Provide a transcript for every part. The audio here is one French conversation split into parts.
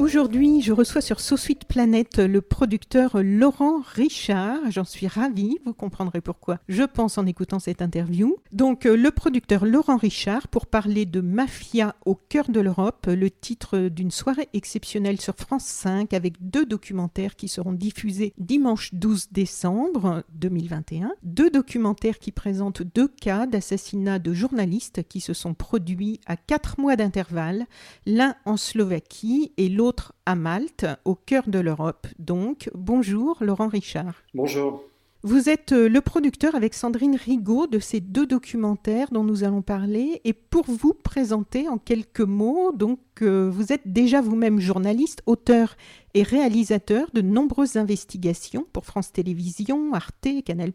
Aujourd'hui, je reçois sur So Sweet Planet le producteur Laurent Richard. J'en suis ravie, vous comprendrez pourquoi, je pense en écoutant cette interview. Donc, euh, le producteur Laurent Richard pour parler de Mafia au cœur de l'Europe, le titre d'une soirée exceptionnelle sur France 5 avec deux documentaires qui seront diffusés dimanche 12 décembre 2021. Deux documentaires qui présentent deux cas d'assassinat de journalistes qui se sont produits à quatre mois d'intervalle, l'un en Slovaquie et l'autre à Malte, au cœur de l'Europe. Donc, bonjour Laurent Richard. Bonjour. Vous êtes euh, le producteur avec Sandrine Rigaud de ces deux documentaires dont nous allons parler. Et pour vous présenter en quelques mots, donc euh, vous êtes déjà vous-même journaliste, auteur et réalisateur de nombreuses investigations pour France Télévisions, Arte, Canal+,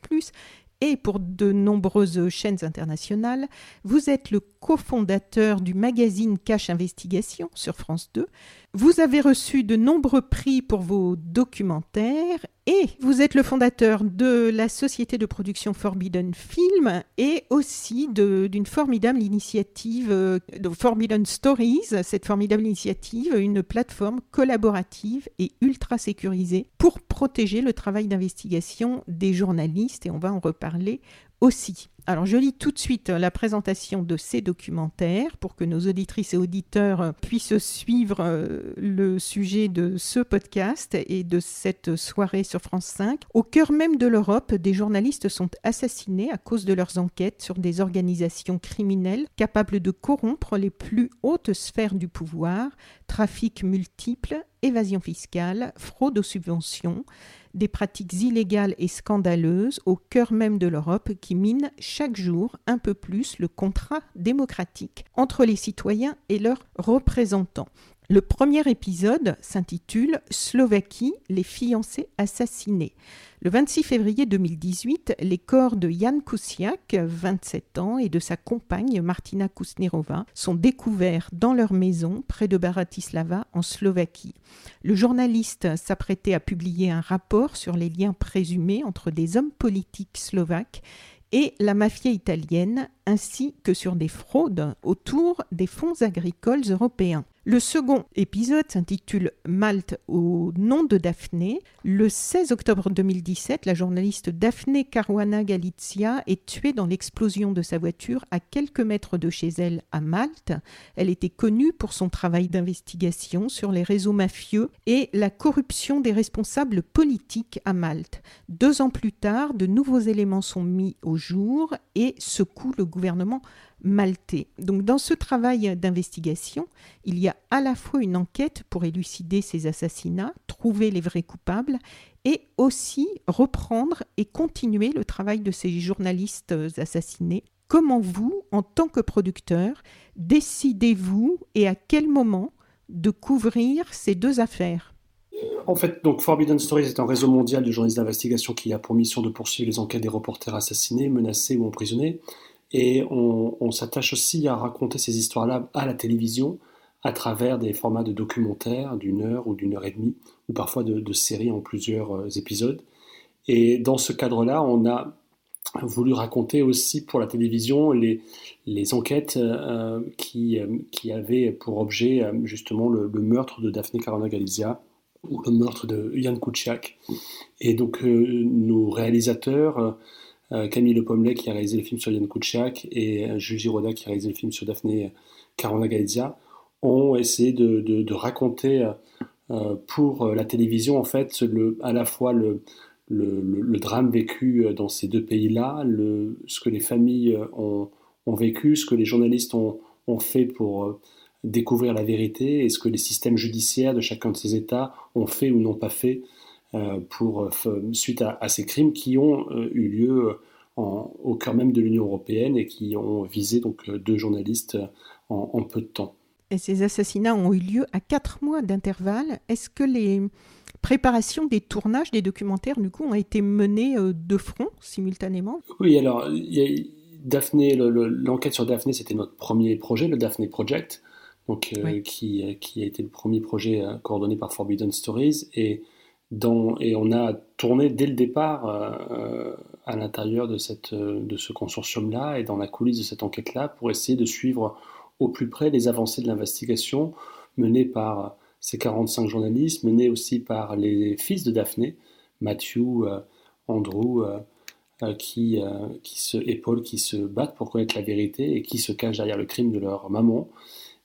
et pour de nombreuses chaînes internationales. Vous êtes le cofondateur du magazine Cache Investigation sur France 2. Vous avez reçu de nombreux prix pour vos documentaires et vous êtes le fondateur de la société de production Forbidden Film et aussi d'une formidable initiative euh, de Forbidden Stories, cette formidable initiative, une plateforme collaborative et ultra sécurisée pour protéger le travail d'investigation des journalistes. Et on va en reparler aussi. Alors je lis tout de suite la présentation de ces documentaires pour que nos auditrices et auditeurs puissent suivre euh, le sujet de ce podcast et de cette soirée sur France 5. Au cœur même de l'Europe, des journalistes sont assassinés à cause de leurs enquêtes sur des organisations criminelles capables de corrompre les plus hautes sphères du pouvoir, trafic multiples, évasion fiscale, fraude aux subventions, des pratiques illégales et scandaleuses au cœur même de l'Europe qui minent chaque jour un peu plus le contrat démocratique entre les citoyens et leurs représentants. Le premier épisode s'intitule Slovaquie, les fiancés assassinés. Le 26 février 2018, les corps de Jan Kuciak, 27 ans, et de sa compagne Martina Kusnerova sont découverts dans leur maison près de Bratislava en Slovaquie. Le journaliste s'apprêtait à publier un rapport sur les liens présumés entre des hommes politiques slovaques et la mafia italienne, ainsi que sur des fraudes autour des fonds agricoles européens. Le second épisode s'intitule Malte au nom de Daphné. Le 16 octobre 2017, la journaliste Daphné Caruana Galizia est tuée dans l'explosion de sa voiture à quelques mètres de chez elle à Malte. Elle était connue pour son travail d'investigation sur les réseaux mafieux et la corruption des responsables politiques à Malte. Deux ans plus tard, de nouveaux éléments sont mis au jour et secouent le gouvernement maltais. Donc dans ce travail d'investigation, il y a à la fois une enquête pour élucider ces assassinats, trouver les vrais coupables, et aussi reprendre et continuer le travail de ces journalistes assassinés. Comment vous, en tant que producteur, décidez-vous et à quel moment de couvrir ces deux affaires? En fait, donc Forbidden Stories est un réseau mondial de journalistes d'investigation qui a pour mission de poursuivre les enquêtes des reporters assassinés, menacés ou emprisonnés. Et on, s'attache aussi à raconter ces histoires-là à la télévision à travers des formats de documentaires d'une heure ou d'une heure et demie, ou parfois de, séries en plusieurs euh, épisodes. Et dans ce cadre-là, on a voulu raconter aussi pour la télévision les, enquêtes euh, qui, euh, qui avaient pour objet justement le, meurtre de Daphne Caruana Galizia ou le meurtre de Jan Kuciak. Et donc nos réalisateurs Camille Le Pommelet qui a réalisé le film sur Yann Kouchak et euh, Jules Giroda qui a réalisé le film sur Daphné Caruana Galizia ont essayé de, raconter euh, pour la télévision en fait à la fois le, drame vécu dans ces deux pays-là, ce que les familles ont, vécu, ce que les journalistes ont, fait pour découvrir la vérité et ce que les systèmes judiciaires de chacun de ces États ont fait ou n'ont pas fait pour, suite à, ces crimes qui ont eu lieu au cœur même de l'Union européenne et qui ont visé donc deux journalistes en peu de temps. Et ces assassinats ont eu lieu à quatre mois d'intervalle. Est-ce que les préparations des tournages des documentaires, du coup, ont été menées euh, de front, simultanément? Oui, alors, Daphné, l'enquête sur Daphné, c'était notre premier projet, le Daphné Project, donc, euh, qui, qui, a été le premier projet euh, coordonné par Forbidden Stories. Et, et on a tourné dès le départ à l'intérieur de, cette, de ce consortium-là et dans la coulisse de cette enquête-là pour essayer de suivre au plus près les avancées de l'investigation menée par ces 45 journalistes, menée aussi par les fils de Daphné, Matthew, euh, Andrew, euh, euh, qui, se, et qui se battent pour connaître la vérité et qui se cachent derrière le crime de leur maman.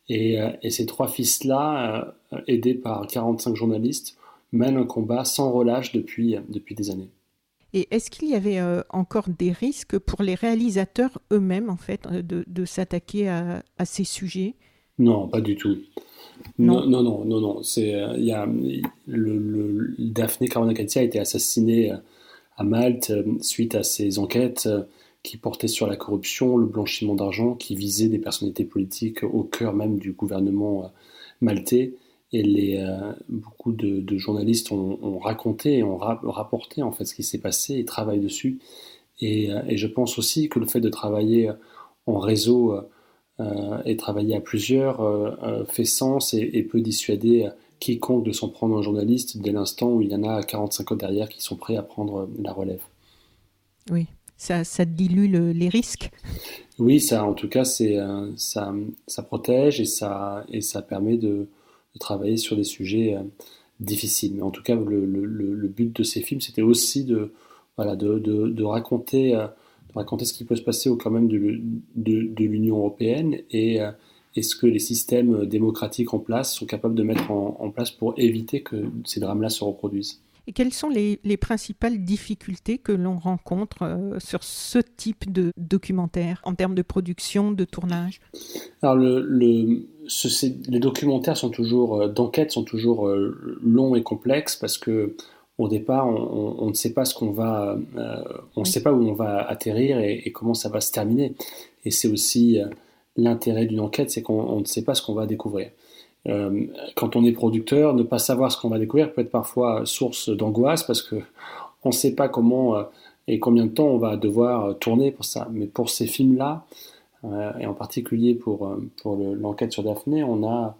Et ces trois fils-là, aidés par 45 journalistes, mènent un combat sans relâche depuis, depuis des années. Et est-ce qu'il y avait euh, encore des risques pour les réalisateurs eux-mêmes, en fait, euh, de, s'attaquer à, ces sujets? Non, pas du tout. Non, non, non, non, non. C'est, euh, y a, le, le, Daphné Caruana a été assassiné à Malte suite à ces enquêtes qui portaient sur la corruption, le blanchiment d'argent, qui visaient des personnalités politiques au cœur même du gouvernement maltais et les, euh, beaucoup de, journalistes ont, raconté et ont rapporté en fait ce qui s'est passé et travaillent dessus. Et, euh, et, je pense aussi que le fait de travailler en réseau euh, et travailler à plusieurs fait sens et, peut dissuader quiconque de s'en prendre un journaliste dès l'instant où il y en a 45 autres derrière qui sont prêts à prendre la relève. Oui, ça, ça dilue les risques. Oui, ça, en tout cas, c'est, ça, ça protège et ça, et ça permet de, de travailler sur des sujets euh, difficiles. Mais en tout cas, le, le, but de ces films, c'était aussi de, voilà, de, de, raconter, euh, raconter ce qui peut se passer au cœur même de, l'Union européenne et, euh, et, ce que les systèmes démocratiques en place sont capables de mettre en place pour éviter que ces drames-là se reproduisent. Et quelles sont les, les principales difficultés que l'on rencontre sur ce type de documentaire en termes de production, de tournage? Alors le, le les documentaires sont toujours, euh, d'enquête sont toujours euh, longs et complexes parce que au départ, on, ne sait pas ce qu'on va, euh, on ne sait pas où on va atterrir et, comment ça va se terminer. Et c'est aussi l'intérêt d'une enquête, c'est qu'on ne sait pas ce qu'on va découvrir. Quand on est producteur, ne pas savoir ce qu'on va découvrir peut être parfois source d'angoisse parce que on ne sait pas comment et combien de temps on va devoir tourner pour ça. Mais pour ces films-là, euh, et en particulier pour, euh, pour l'enquête sur Daphné, on a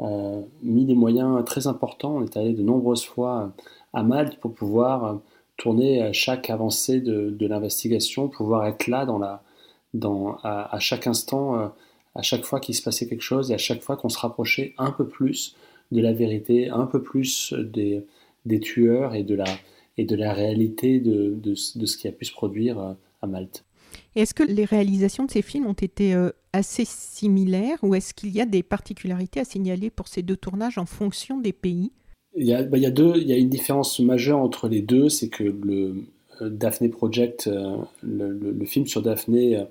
euh, mis des moyens très importants. On est allé de nombreuses fois à Malte pour pouvoir tourner chaque avancée de, de l'investigation, pouvoir être là à, chaque instant, à chaque fois qu'il se passait quelque chose et à chaque fois qu'on se rapprochait un peu plus de la vérité, un peu plus des, des tueurs et de la, et de la réalité de, de, de ce qui a pu se produire à Malte. Est-ce que les réalisations de ces films ont été euh, assez similaires ou est-ce qu'il y a des particularités à signaler pour ces deux tournages en fonction des pays? Il y, a, bah, il, y a deux, il y a une différence majeure entre les deux, c'est que le euh, Daphne Project, euh, le, film sur Daphné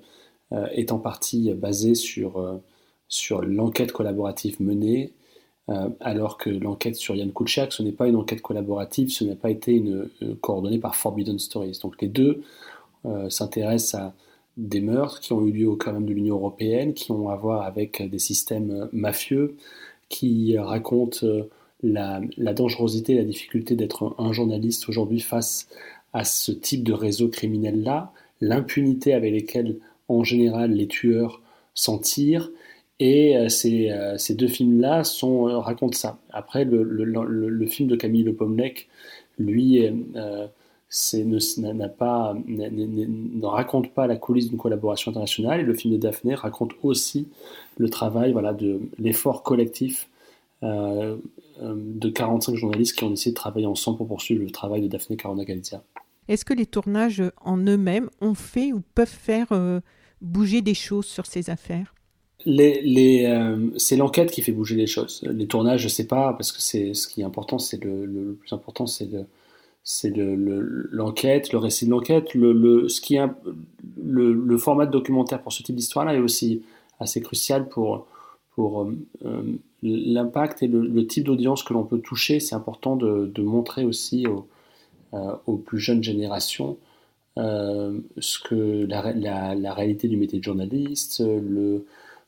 est en partie basé sur, sur l'enquête collaborative menée, alors que l'enquête sur Yann Kuciak, ce n'est pas une enquête collaborative, ce n'a pas été une, coordonnée par Forbidden Stories. Donc les deux s'intéressent à des meurtres qui ont eu lieu au cœur même de l'Union européenne, qui ont à voir avec des systèmes mafieux, qui racontent euh, la, dangerosité, la difficulté d'être un journaliste aujourd'hui face à ce type de réseau criminel-là, l'impunité avec lesquelles en général les tueurs s'en tirent, et euh, euh, ces, deux films-là racontent ça. Après, le, film de Camille Le Pomlec, lui, ne, pas, ne, raconte pas la coulisse d'une collaboration internationale. Et le film de Daphné raconte aussi le travail, voilà, de l'effort collectif euh, euh, de 45 journalistes qui ont essayé de travailler ensemble pour poursuivre le travail de Daphné Caruana Galizia. Est-ce que les tournages en eux-mêmes ont fait ou peuvent faire euh, bouger des choses sur ces affaires les, c'est l'enquête qui fait bouger les choses. Les tournages, je ne sais pas, parce que c'est ce qui est important, c'est le, plus important, c'est le, l'enquête, le, récit de l'enquête. Le, format de documentaire pour ce type d'histoire-là est aussi assez crucial pour, pour euh, l'impact et le, type d'audience que l'on peut toucher. C'est important de, montrer aussi euh, aux, plus jeunes générations euh, ce que la, la, réalité du métier de journaliste, le,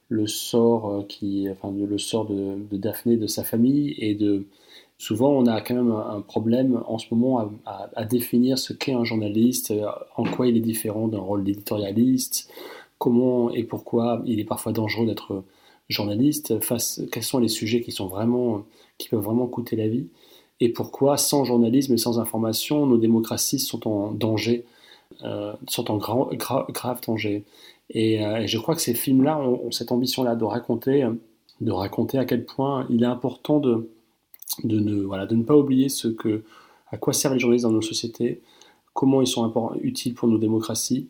le sort qui, enfin, le sort de, de Daphné, de sa famille et de souvent on a quand même un, problème en ce moment à, définir ce qu'est un journaliste, euh, en quoi il est différent d'un rôle d'éditorialiste, comment et pourquoi il est parfois dangereux d'être journaliste, face, quels sont les sujets qui sont vraiment, qui peuvent vraiment coûter la vie, et pourquoi sans journalisme et sans information, nos démocraties sont en danger, euh, sont en grave danger. Euh, et, je crois que ces films-là ont, cette ambition-là de raconter, de raconter à quel point il est important de de ne, voilà, de ne pas oublier ce que, à quoi servent les journalistes dans nos sociétés, comment ils sont utiles pour nos démocraties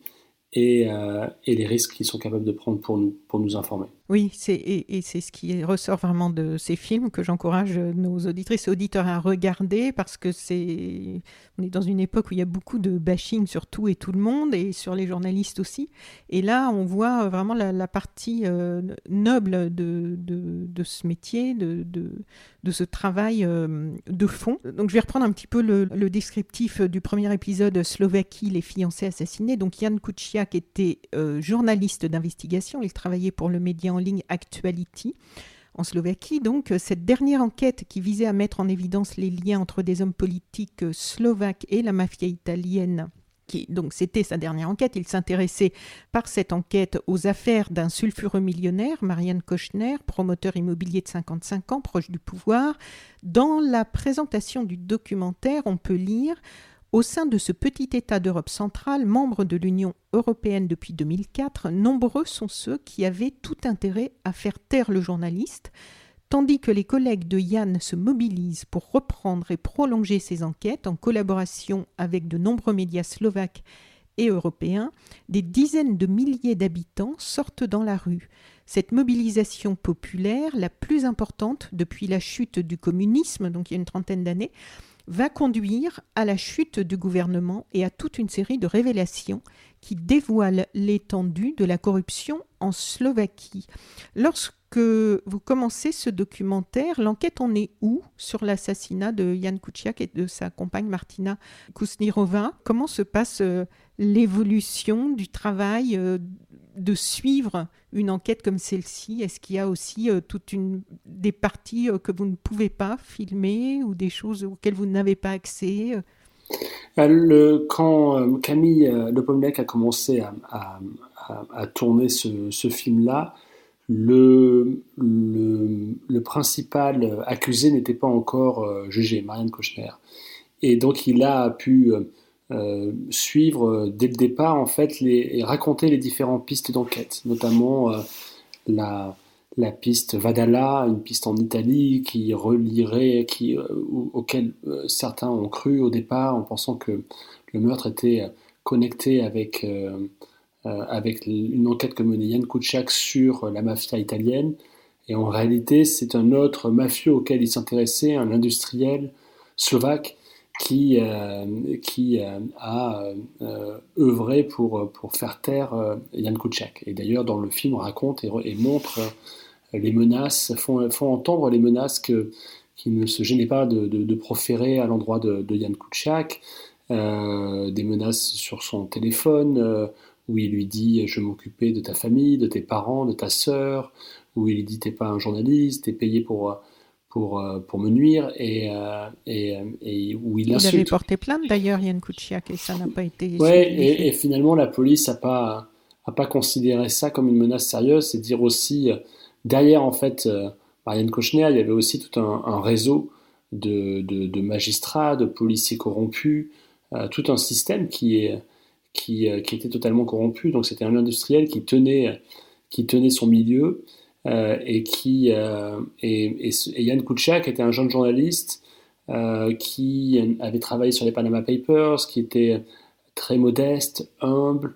et, euh, et les risques qu'ils sont capables de prendre pour nous, pour nous informer. Oui, c'est, et, c'est ce qui ressort vraiment de ces films que j'encourage nos auditrices auditeurs à regarder parce que c'est. On est dans une époque où il y a beaucoup de bashing sur tout et tout le monde et sur les journalistes aussi. Et là, on voit vraiment la, partie euh, noble de, de, de, ce métier, de, de, ce travail euh, de fond. Donc, je vais reprendre un petit peu le, le, descriptif du premier épisode Slovaquie, les fiancés assassinés. Donc, Jan Kuciak était euh, journaliste d'investigation. Il travaillait pour le média en ligne Actuality en Slovaquie. Donc, cette dernière enquête qui visait à mettre en évidence les liens entre des hommes politiques slovaques et la mafia italienne. Qui, donc, c'était sa dernière enquête. Il s'intéressait par cette enquête aux affaires d'un sulfureux millionnaire, Marianne Kochner, promoteur immobilier de 55 ans, proche du pouvoir. Dans la présentation du documentaire, on peut lire au sein de ce petit État d'Europe centrale, membre de l'Union européenne depuis 2004, nombreux sont ceux qui avaient tout intérêt à faire taire le journaliste, tandis que les collègues de Yann se mobilisent pour reprendre et prolonger ces enquêtes en collaboration avec de nombreux médias slovaques et européens, des dizaines de milliers d'habitants sortent dans la rue. Cette mobilisation populaire, la plus importante depuis la chute du communisme, donc il y a une trentaine d'années, va conduire à la chute du gouvernement et à toute une série de révélations qui dévoilent l'étendue de la corruption en Slovaquie. Lorsque vous commencez ce documentaire, l'enquête en est où sur l'assassinat de Jan Kuciak et de sa compagne Martina Kusnirova? Comment se passe euh, l'évolution du travail euh, de suivre une enquête comme celle-ci? Est-ce qu'il y a aussi euh, toute une des parties euh, que vous ne pouvez pas filmer ou des choses auxquelles vous n'avez pas accès euh? le, Quand Camille Lepomlec a commencé à, tourner ce, film-là, le, le, le, principal accusé n'était pas encore jugé, Marianne Kochner. Et donc il a pu euh, suivre euh, dès le départ en fait les, et raconter les différentes pistes d'enquête, notamment euh, la, la piste Vadala, une piste en Italie qui relierait, qui, auquel certains ont cru au départ en pensant que le meurtre était connecté avec, avec une enquête que menait Yann Kuciak sur la mafia italienne. Et en réalité, c'est un autre mafieux auquel il s'intéressait, un industriel slovaque qui, euh, euh, a euh, œuvré pour, pour faire taire Jan Kuciak. Et d'ailleurs, dans le film, on raconte et, montre les menaces, font, font entendre les menaces que, qui ne se gênait pas de, proférer à l'endroit de, de Jan Kuciak, des menaces sur son téléphone, où il lui dit je m'occuper de ta famille, de tes parents, de ta sœur, où il dit t'es pas un journaliste, t'es payé pour pour, euh, pour me nuire et, euh, et, euh, et, où il, il avait porté plainte d'ailleurs, Yann Kuciak, et ça n'a pas été. Ouais, et, et, finalement la police n'a pas, a pas considéré ça comme une menace sérieuse. C'est dire aussi, derrière en fait, Marianne Kochner, il y avait aussi tout un, un réseau de, de, de, magistrats, de policiers corrompus, tout un système qui, est, qui, qui était totalement corrompu. Donc c'était un industriel qui tenait, qui tenait son milieu et qui euh, et, et, Yann Kuciak était un jeune journaliste euh, qui avait travaillé sur les Panama Papers, qui était très modeste, humble,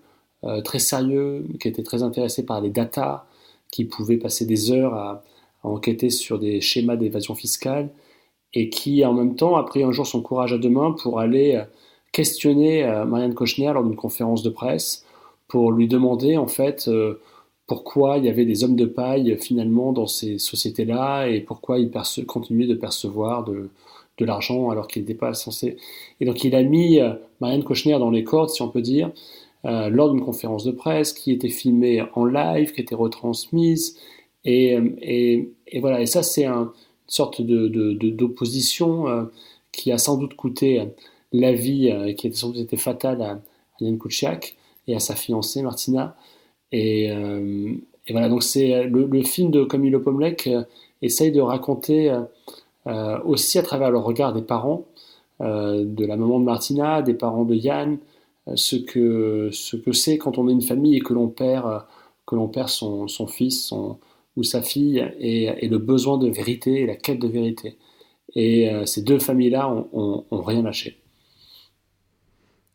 très sérieux, qui était très intéressé par les datas, qui pouvait passer des heures à enquêter sur des schémas d'évasion fiscale. et qui en même temps a pris un jour son courage à deux mains pour aller questionner Marianne Kochner lors d'une conférence de presse pour lui demander en fait pourquoi il y avait des hommes de paille finalement dans ces sociétés-là et pourquoi ils continuaient de percevoir de, de l'argent alors qu'il n'était pas censé. Et donc il a mis euh, Marianne Kochner dans les cordes, si on peut dire, euh, lors d'une conférence de presse qui était filmée en live, qui était retransmise. Et, euh, et, et voilà, et ça c'est une sorte d'opposition de, de, qui a sans doute coûté la vie, qui a sans doute été fatale à, Yann Kuciak et à sa fiancée Martina. Et, et voilà, donc c'est le, le, film de Camilo Pomlek essaye de raconter euh, aussi à travers le regard des parents, euh, de la maman de Martina, des parents de Yann, euh, ce que ce que c'est quand on est une famille et que l'on perd que l'on perd son, son fils ou sa fille et, le besoin de vérité et la quête de vérité. Et ces deux familles-là ont, rien lâché.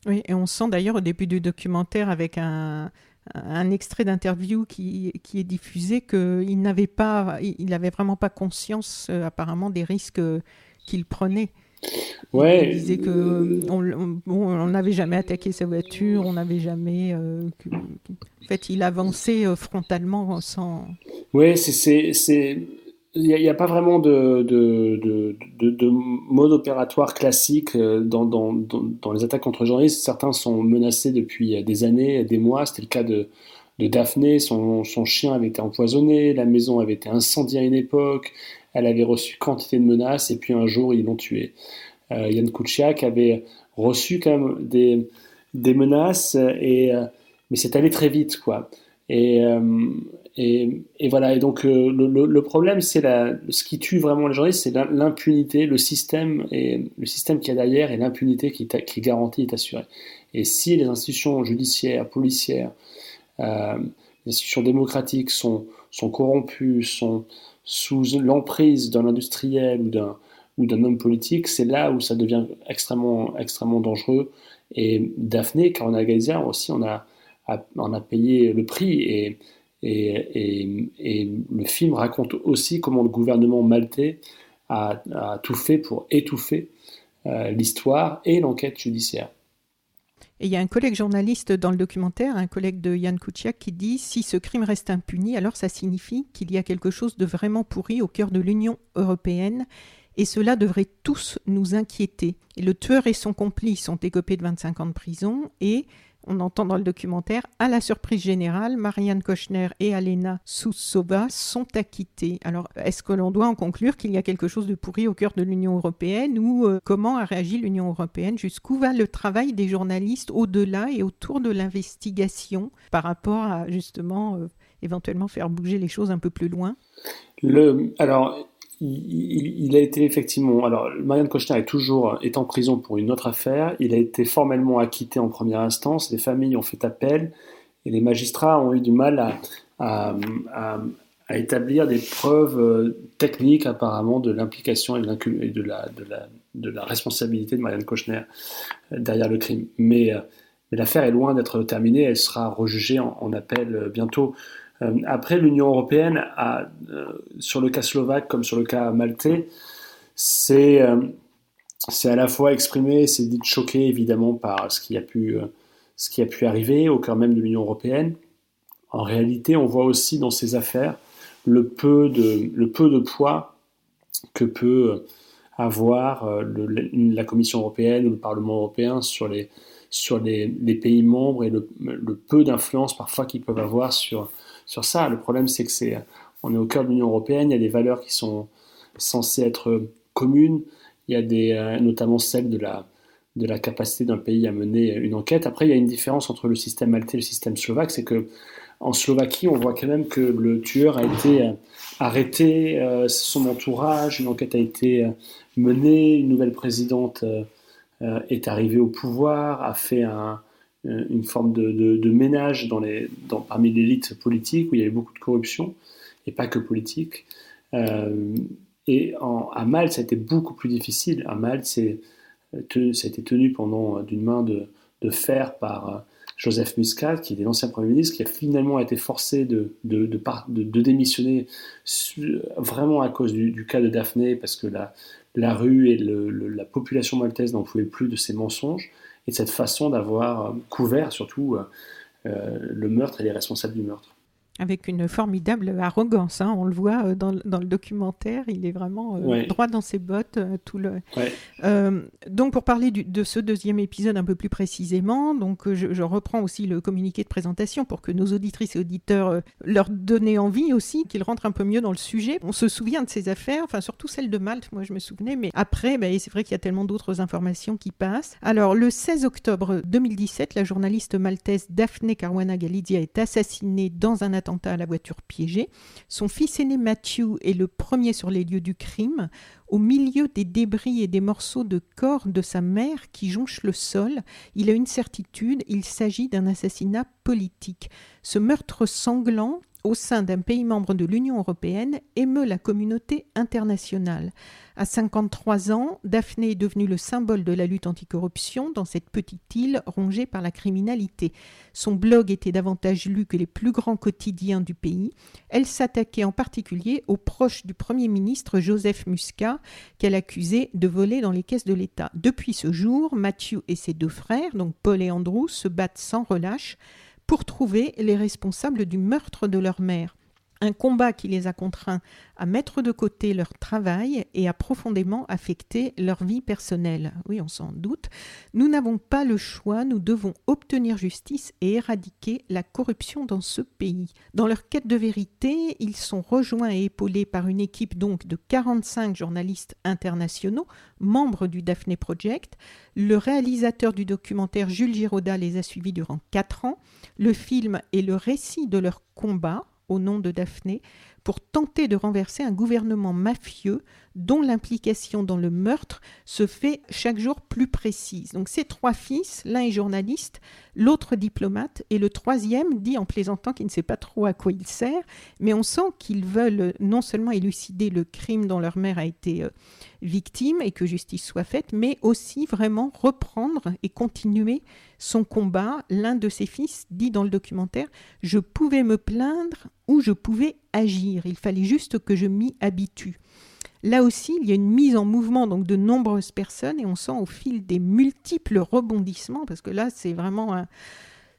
Oui, et on sent d'ailleurs au début du documentaire avec un, un extrait d'interview qui, qui, est diffusé qu'il n'avait pas, il n'avait vraiment pas conscience euh, apparemment des risques euh, qu'il prenait. Ouais. Il disait que on n'avait jamais attaqué sa voiture, on n'avait jamais. Euh, en fait, il avançait frontalement sans. Oui, c'est il n'y a, pas vraiment de, de, de, mode opératoire classique euh, dans, les attaques contre journalistes. Certains sont menacés depuis des années, des mois. C'était le cas de, Daphné. Son, chien avait été empoisonné, la maison avait été incendiée à une époque, elle avait reçu quantité de menaces et puis un jour ils l'ont tué. Euh, Yann Kuciak avait reçu quand même des, des menaces, et, euh, mais c'est allé très vite. quoi. Et, et, voilà. Et donc euh, le, problème, c'est ce qui tue vraiment les journalistes, c'est l'impunité, le système et le système qu'il y a derrière et l'impunité qui, qui est garantie est assurée. Et si les institutions judiciaires, policières, euh, les institutions démocratiques sont, sont corrompues, sont sous l'emprise d'un industriel ou d'un ou d'un homme politique, c'est là où ça devient extrêmement extrêmement dangereux. Et Daphné Caruana Galizia aussi, on a, on a payé le prix et le film raconte aussi comment le gouvernement maltais a, tout fait pour étouffer euh, l'histoire et l'enquête judiciaire. Et il y a un collègue journaliste dans le documentaire, un collègue de Yann Kuciak, qui dit si ce crime reste impuni, alors ça signifie qu'il y a quelque chose de vraiment pourri au cœur de l'Union européenne. Et cela devrait tous nous inquiéter. Et le tueur et son complice sont écopés de 25 ans de prison et on entend dans le documentaire, à la surprise générale, Marianne Kochner et Alena Soussova sont acquittées. Alors, est-ce que l'on doit en conclure qu'il y a quelque chose de pourri au cœur de l'Union européenne ou euh, comment a réagi l'Union européenne? Jusqu'où va le travail des journalistes au-delà et autour de l'investigation par rapport à justement euh, éventuellement faire bouger les choses un peu plus loin? Alors, il, a été effectivement. Alors, Marianne Kochner est toujours est en prison pour une autre affaire. Il a été formellement acquitté en première instance. Les familles ont fait appel et les magistrats ont eu du mal à, établir des preuves euh, techniques apparemment de l'implication et, de la, responsabilité de Marianne Kochner euh, derrière le crime. Euh, mais l'affaire est loin d'être terminée. Elle sera rejugée en appel bientôt. Euh, après, l'Union européenne euh, sur le cas slovaque comme sur le cas maltais, c'est euh, c'est à la fois exprimé, c'est dit choqué évidemment par ce qui a pu, ce qui a pu arriver au cœur même de l'Union européenne. En réalité, on voit aussi dans ces affaires le peu de, le peu de poids que peut avoir la Commission européenne ou le Parlement européen sur les, sur les, pays membres et le peu d'influence parfois qu'ils peuvent avoir sur, sur ça. Le problème, c'est que c'est, on est au cœur de l'Union européenne, il y a des valeurs qui sont censées être communes, il y a des, euh, notamment celle de la, de la capacité d'un pays à mener une enquête. Après, il y a une différence entre le système maltais et le système slovaque, c'est que en Slovaquie, on voit quand même que le tueur a été euh, arrêté, euh, son entourage, une enquête a été menée, une nouvelle présidente est arrivée au pouvoir, a fait un, euh, une forme de, ménage dans les, dans, parmi l'élite politique où il y avait beaucoup de corruption, et pas que politique. Euh, et à Malte, ça a été beaucoup plus difficile. À Malte, c'est, euh, ça a été tenu pendant d'une main de, de, fer par Joseph Muscat, qui était l'ancien Premier ministre, qui a finalement été forcé de, de, de démissionner vraiment à cause du, cas de Daphné, parce que la, la rue et la population maltaise n'en pouvait plus de ces mensonges et de cette façon d'avoir couvert surtout le meurtre et les responsables du meurtre avec une formidable arrogance. Hein. On le voit euh, dans, dans, le documentaire, il est vraiment euh, droit dans ses bottes. Euh, tout le... donc pour parler de ce deuxième épisode un peu plus précisément, donc je, reprends aussi le communiqué de présentation pour que nos auditrices et auditeurs leur donner envie aussi, qu'ils rentrent un peu mieux dans le sujet. On se souvient de ces affaires, enfin surtout celle de Malte, moi je me souvenais, mais après, bah, c'est vrai qu'il y a tellement d'autres informations qui passent. Alors le 16 octobre 2017, la journaliste maltaise Daphne Caruana Galizia est assassinée dans un attentat à la voiture piégée. Son fils aîné Matthew est le premier sur les lieux du crime, au milieu des débris et des morceaux de corps de sa mère qui jonchent le sol. Il a une certitude, il s'agit d'un assassinat politique. Ce meurtre sanglant au sein d'un pays membre de l'Union européenne émeut la communauté internationale. À 53 ans, Daphné est devenue le symbole de la lutte anticorruption dans cette petite île rongée par la criminalité. Son blog était davantage lu que les plus grands quotidiens du pays. Elle s'attaquait en particulier aux proches du Premier ministre Joseph Muscat, qu'elle accusait de voler dans les caisses de l'État. Depuis ce jour, Matthew et ses deux frères, donc Paul et Andrew, se battent sans relâche pour trouver les responsables du meurtre de leur mère. Un combat qui les a contraints à mettre de côté leur travail et a profondément affecté leur vie personnelle. Oui, on s'en doute. Nous n'avons pas le choix, nous devons obtenir justice et éradiquer la corruption dans ce pays. Dans leur quête de vérité, ils sont rejoints et épaulés par une équipe donc de 45 journalistes internationaux, membres du Daphne Project. Le réalisateur du documentaire Jules Giraudat les a suivis durant 4 ans. Le film est le récit de leur combat au nom de Daphné pour tenter de renverser un gouvernement mafieux dont l'implication dans le meurtre se fait chaque jour plus précise. Donc ces trois fils, l'un est journaliste, l'autre diplomate, et le troisième dit en plaisantant qu'il ne sait pas trop à quoi il sert, mais on sent qu'ils veulent non seulement élucider le crime dont leur mère a été euh, victime et que justice soit faite, mais aussi vraiment reprendre et continuer son combat. L'un de ses fils dit dans le documentaire, je pouvais me plaindre ou je pouvais agir, il fallait juste que je m'y habitue. Là aussi, il y a une mise en mouvement donc de nombreuses personnes et on sent au fil des multiples rebondissements, parce que là, c'est vraiment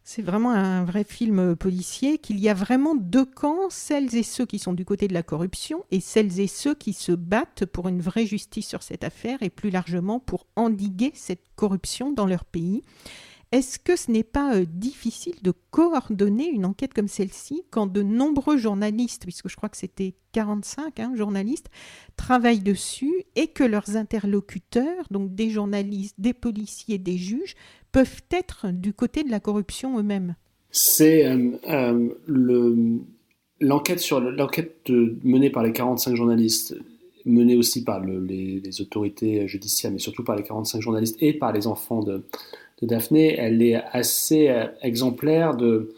c'est vraiment un vrai film policier, qu'il y a vraiment deux camps, celles et ceux qui sont du côté de la corruption et celles et ceux qui se battent pour une vraie justice sur cette affaire et plus largement pour endiguer cette corruption dans leur pays. Est-ce que ce n'est pas euh, difficile de coordonner une enquête comme celle-ci quand de nombreux journalistes, puisque je crois que c'était 45 hein, journalistes, travaillent dessus et que leurs interlocuteurs, donc des journalistes, des policiers, des juges, peuvent être du côté de la corruption eux-mêmes? C'est euh, euh, l'enquête sur l'enquête menée par les 45 journalistes menée aussi par les, les, autorités judiciaires, mais surtout par les 45 journalistes et par les enfants de, Daphné, elle est assez euh, exemplaire de,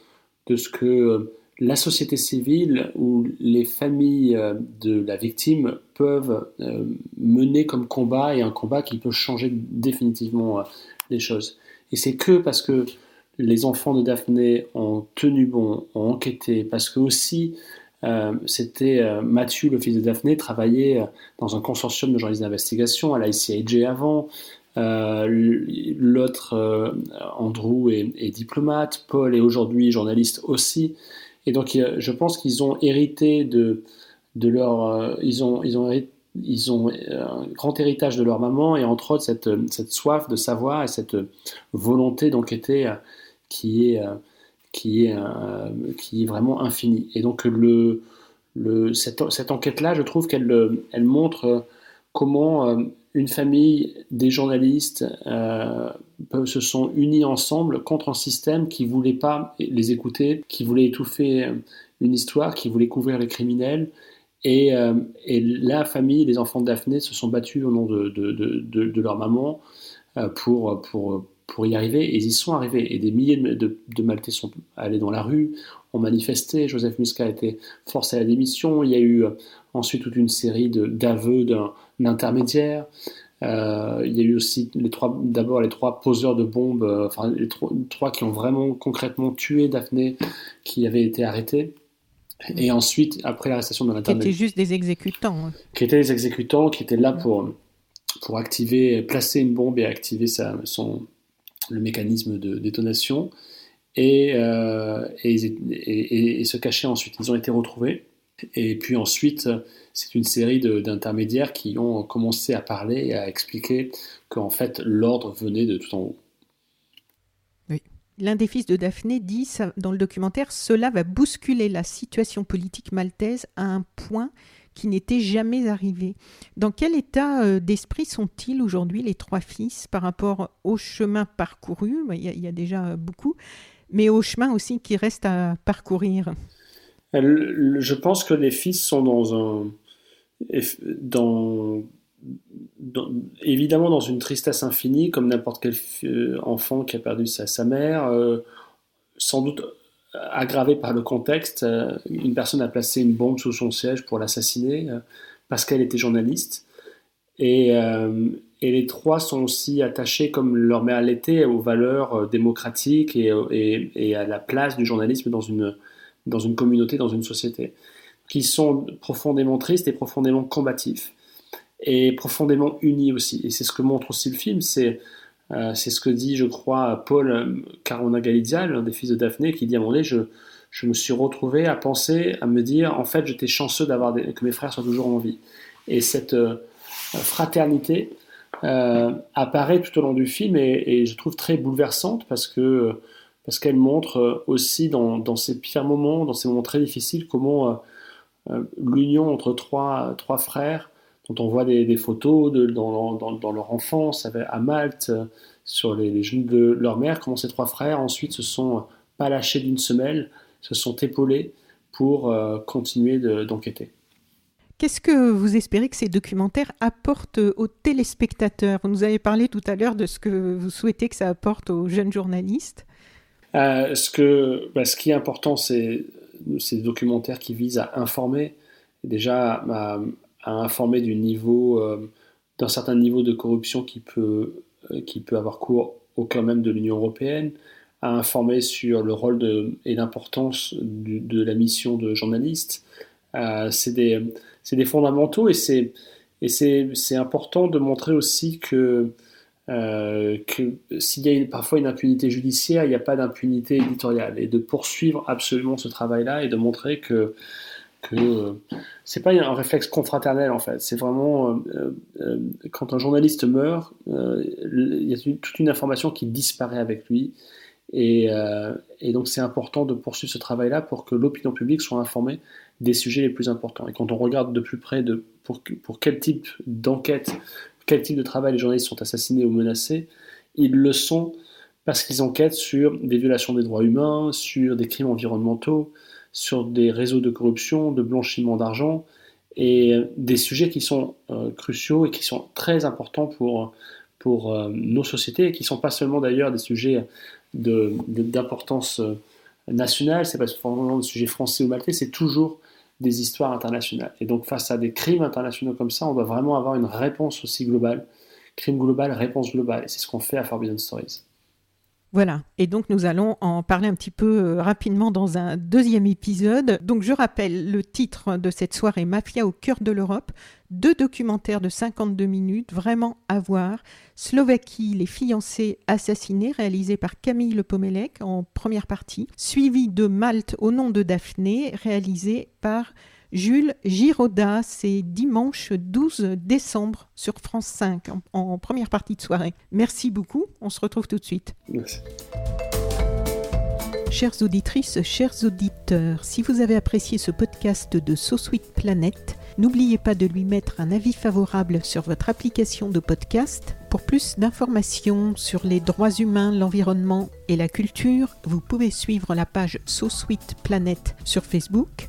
de ce que euh, la société civile ou les familles euh, de la victime peuvent mener comme combat et un combat qui peut changer définitivement les choses. Et c'est que parce que les enfants de Daphné ont tenu bon, ont enquêté, parce que aussi c'était Mathieu, le fils de Daphné, travaillait dans un consortium de journalistes d'investigation à l'ICIJ avant. Euh, l'autre, euh, Andrew, est, diplomate. Paul est aujourd'hui journaliste aussi. Et donc, je pense qu'ils ont hérité de, leur. Euh, ils ont, ils ont, ils ont un grand héritage de leur maman et entre autres cette, soif de savoir et cette volonté d'enquêter qui est, qui, est, qui est vraiment infinie. Et donc, cette, enquête-là, je trouve qu'elle elle montre comment une famille, des journalistes euh, se sont unis ensemble contre un système qui voulait pas les écouter, qui voulait étouffer une histoire, qui voulait couvrir les criminels. Et, euh, la famille, les enfants de Daphné se sont battus au nom de, de, leur maman euh, pour, y arriver. Et ils y sont arrivés. Et des milliers de, Maltais sont allés dans la rue, ont manifesté. Joseph Muscat a été forcé à la démission. Il y a eu ensuite toute une série d'aveux d'un intermédiaire. Euh, il y a eu aussi les trois, d'abord les trois poseurs de bombes, euh, enfin les trois, qui ont vraiment concrètement tué Daphné, qui avaient été arrêtés. Et ensuite, après l'arrestation de l'intermédiaire. Qui étaient juste des exécutants. Hein. Qui étaient des exécutants, qui étaient là pour, pour activer, placer une bombe et activer sa, son, le mécanisme de détonation et, et, se cacher ensuite. Ils ont été retrouvés. Et puis ensuite, c'est une série d'intermédiaires qui ont commencé à parler et à expliquer qu'en fait, l'ordre venait de tout en haut. Oui. L'un des fils de Daphné dit dans le documentaire Cela va bousculer la situation politique maltaise à un point qui n'était jamais arrivé. Dans quel état euh, d'esprit sont-ils aujourd'hui, les trois fils, par rapport au chemin parcouru? Il y, a déjà beaucoup, mais au chemin aussi qui reste à parcourir. Je pense que les fils sont dans un, évidemment dans une tristesse infinie, comme n'importe quel euh, enfant qui a perdu sa, mère, euh, sans doute aggravé par le contexte. Euh, une personne a placé une bombe sous son siège pour l'assassiner parce qu'elle était journaliste. Et, et, les trois sont aussi attachés, comme leur mère l'était, aux valeurs démocratiques et, et, à la place du journalisme dans une, dans une communauté, dans une société qui sont profondément tristes et profondément combatifs et profondément unis aussi. Et c'est ce que montre aussi le film, c'est euh, ce que dit, je crois, Paul euh, Carona Galizia, l'un des fils de Daphné, qui dit à un moment donné, je, je me suis retrouvé à penser, à me dire, en fait, j'étais chanceux d'avoir que mes frères soient toujours en vie. Et cette euh, fraternité apparaît tout au long du film et, je trouve très bouleversante parce que parce qu'elle montre aussi dans, ces pires moments, dans ces moments très difficiles, comment euh, l'union entre trois, trois frères, dont on voit des, photos dans, dans, leur enfance à Malte, euh, sur les, genoux de leur mère, comment ces trois frères ensuite se sont pas lâchés d'une semelle, se sont épaulés pour euh, continuer d'enquêter. Qu'est-ce que vous espérez que ces documentaires apportent aux téléspectateurs? Vous nous avez parlé tout à l'heure de ce que vous souhaitez que ça apporte aux jeunes journalistes. ce, que, bah, ce qui est important, c'est ces documentaires qui visent à informer, déjà à, informer euh, d'un certain niveau de corruption qui peut, euh, qui peut avoir cours au cœur même de l'Union européenne, à informer sur le rôle et l'importance de la mission de journaliste. Euh, c'est des, des, fondamentaux et c'est important de montrer aussi que euh, que s'il y a parfois une impunité judiciaire, il n'y a pas d'impunité éditoriale, et de poursuivre absolument ce travail-là et de montrer que que euh, c'est pas un réflexe confraternel en fait, c'est vraiment euh, quand un journaliste meurt, il y a toute une information qui disparaît avec lui, et, et donc c'est important de poursuivre ce travail-là pour que l'opinion publique soit informée des sujets les plus importants. Et quand on regarde de plus près de pour, pour quel type d'enquête quel type de travail les journalistes sont assassinés ou menacés, ils le sont parce qu'ils enquêtent sur des violations des droits humains, sur des crimes environnementaux, sur des réseaux de corruption, de blanchiment d'argent, et des sujets qui sont euh, cruciaux et qui sont très importants pour, pour euh, nos sociétés, et qui ne sont pas seulement d'ailleurs des sujets d'importance de, euh, nationale, c'est pas seulement des sujets français ou maltais, c'est toujours des histoires internationales. Et donc face à des crimes internationaux comme ça, on doit vraiment avoir une réponse aussi globale. Crime global, réponse globale. Et c'est ce qu'on fait à Forbidden Stories. Voilà, et donc nous allons en parler un petit peu euh, rapidement dans un deuxième épisode. Donc je rappelle le titre de cette soirée Mafia au cœur de l'Europe, deux documentaires de 52 minutes, vraiment à voir. Slovaquie, les fiancés assassinés, réalisé par Camille Le Pomelec en première partie, suivi de Malte au nom de Daphné, réalisé par Jules Giraudat, c'est dimanche 12 décembre sur France 5 en, première partie de soirée. Merci beaucoup, on se retrouve tout de suite. Merci. Chères auditrices, chers auditeurs, si vous avez apprécié ce podcast de So Sweet Planet, n'oubliez pas de lui mettre un avis favorable sur votre application de podcast. Pour plus d'informations sur les droits humains, l'environnement et la culture, vous pouvez suivre la page So Sweet Planet sur Facebook